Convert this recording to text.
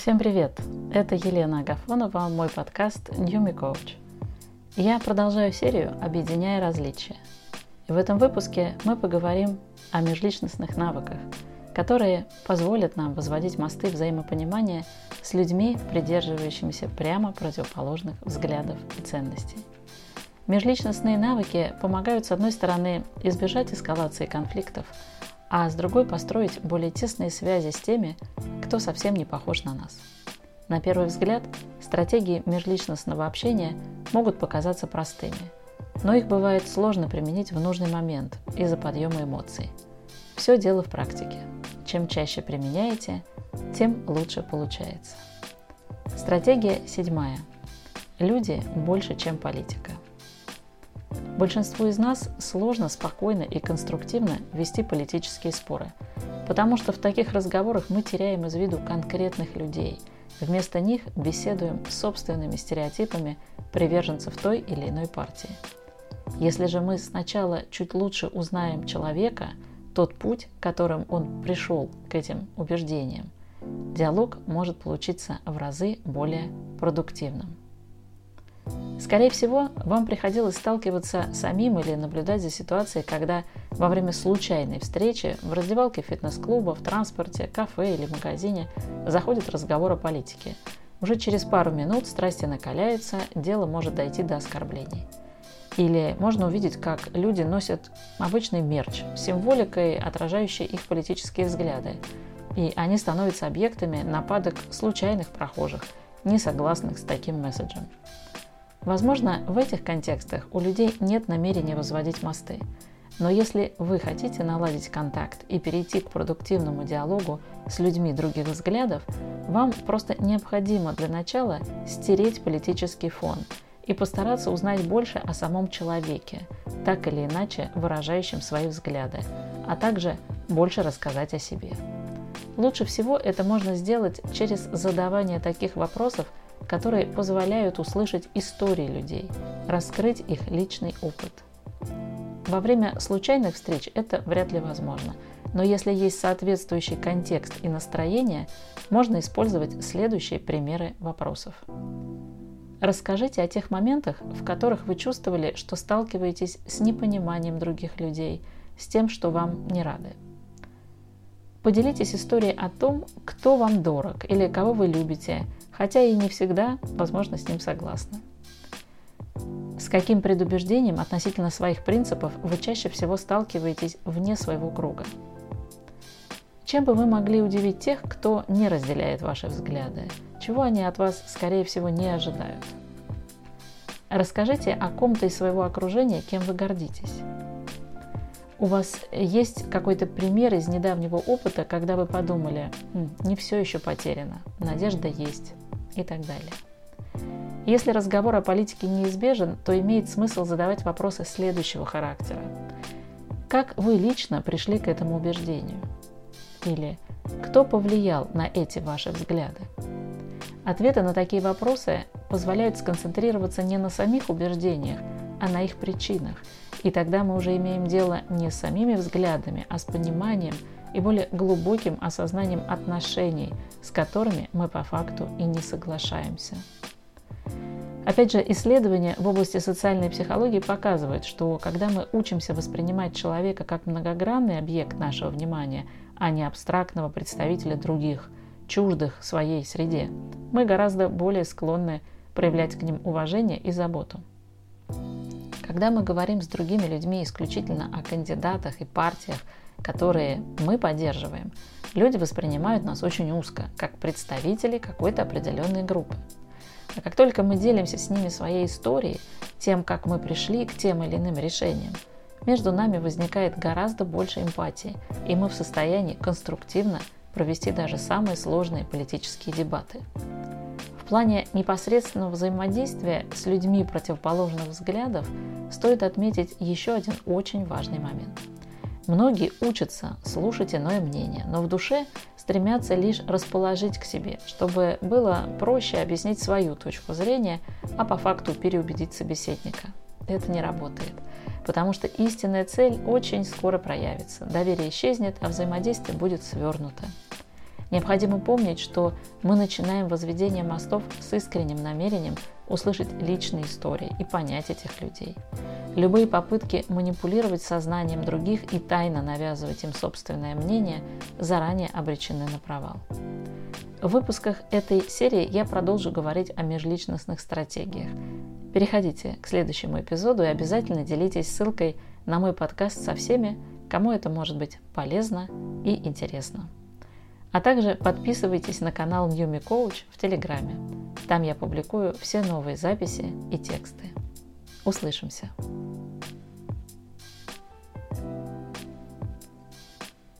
Всем привет! Это Елена Агафонова, мой подкаст New Me Coach. Я продолжаю серию «Объединяя различия». И в этом выпуске мы поговорим о межличностных навыках, которые позволят нам возводить мосты взаимопонимания с людьми, придерживающимися прямо противоположных взглядов и ценностей. Межличностные навыки помогают, с одной стороны, избежать эскалации конфликтов, а с другой построить более тесные связи с теми, кто совсем не похож на нас. На первый взгляд, стратегии межличностного общения могут показаться простыми, но их бывает сложно применить в нужный момент из-за подъема эмоций. Все дело в практике. Чем чаще применяете, тем лучше получается. Стратегия седьмая. Люди больше, чем политика. Большинству из нас сложно спокойно и конструктивно вести политические споры, потому что в таких разговорах мы теряем из виду конкретных людей. Вместо них беседуем с собственными стереотипами приверженцев той или иной партии. Если же мы сначала чуть лучше узнаем человека, тот путь, которым он пришел к этим убеждениям, диалог может получиться в разы более продуктивным. Скорее всего, вам приходилось сталкиваться самим или наблюдать за ситуацией, когда во время случайной встречи в раздевалке фитнес-клуба, в транспорте, кафе или магазине заходит разговор о политике. Уже через пару минут страсти накаляются, дело может дойти до оскорблений. Или можно увидеть, как люди носят обычный мерч с символикой, отражающей их политические взгляды. И они становятся объектами нападок случайных прохожих, не согласных с таким месседжем. Возможно, в этих контекстах у людей нет намерения возводить мосты. Но если вы хотите наладить контакт и перейти к продуктивному диалогу с людьми других взглядов, вам просто необходимо для начала стереть политический фон и постараться узнать больше о самом человеке, так или иначе выражающем свои взгляды, а также больше рассказать о себе. Лучше всего это можно сделать через задавание таких вопросов, которые позволяют услышать истории людей, раскрыть их личный опыт. Во время случайных встреч это вряд ли возможно, но если есть соответствующий контекст и настроение, можно использовать следующие примеры вопросов. Расскажите о тех моментах, в которых вы чувствовали, что сталкиваетесь с непониманием других людей, с тем, что вам не рады. Поделитесь историей о том, кто вам дорог или кого вы любите, хотя и не всегда, возможно, с ним согласны. С каким предубеждением относительно своих принципов вы чаще всего сталкиваетесь вне своего круга? Чем бы вы могли удивить тех, кто не разделяет ваши взгляды? Чего они от вас, скорее всего, не ожидают? Расскажите о ком-то из своего окружения, кем вы гордитесь. У вас есть какой-то пример из недавнего опыта, когда вы подумали, не все еще потеряно, надежда есть и так далее. Если разговор о политике неизбежен, то имеет смысл задавать вопросы следующего характера. Как вы лично пришли к этому убеждению? Или кто повлиял на эти ваши взгляды? Ответы на такие вопросы позволяют сконцентрироваться не на самих убеждениях, а на их причинах. И тогда мы уже имеем дело не с самими взглядами, а с пониманием – и более глубоким осознанием отношений, с которыми мы по факту и не соглашаемся. Опять же, исследования в области социальной психологии показывают, что когда мы учимся воспринимать человека как многогранный объект нашего внимания, а не абстрактного представителя других, чуждых своей среде, мы гораздо более склонны проявлять к ним уважение и заботу. Когда мы говорим с другими людьми исключительно о кандидатах и партиях, которые мы поддерживаем, люди воспринимают нас очень узко, как представители какой-то определенной группы. А как только мы делимся с ними своей историей, тем, как мы пришли к тем или иным решениям, между нами возникает гораздо больше эмпатии, и мы в состоянии конструктивно провести даже самые сложные политические дебаты. В плане непосредственного взаимодействия с людьми противоположных взглядов стоит отметить еще один очень важный момент – Многие учатся слушать иное мнение, но в душе стремятся лишь расположить к себе, чтобы было проще объяснить свою точку зрения, а по факту переубедить собеседника. Это не работает, потому что истинная цель очень скоро проявится, доверие исчезнет, а взаимодействие будет свернуто. Необходимо помнить, что мы начинаем возведение мостов с искренним намерением услышать личные истории и понять этих людей. Любые попытки манипулировать сознанием других и тайно навязывать им собственное мнение заранее обречены на провал. В выпусках этой серии я продолжу говорить о межличностных стратегиях. Переходите к следующему эпизоду и обязательно делитесь ссылкой на мой подкаст со всеми, кому это может быть полезно и интересно. А также подписывайтесь на канал New Me Coach в Телеграме. Там я публикую все новые записи и тексты. Услышимся!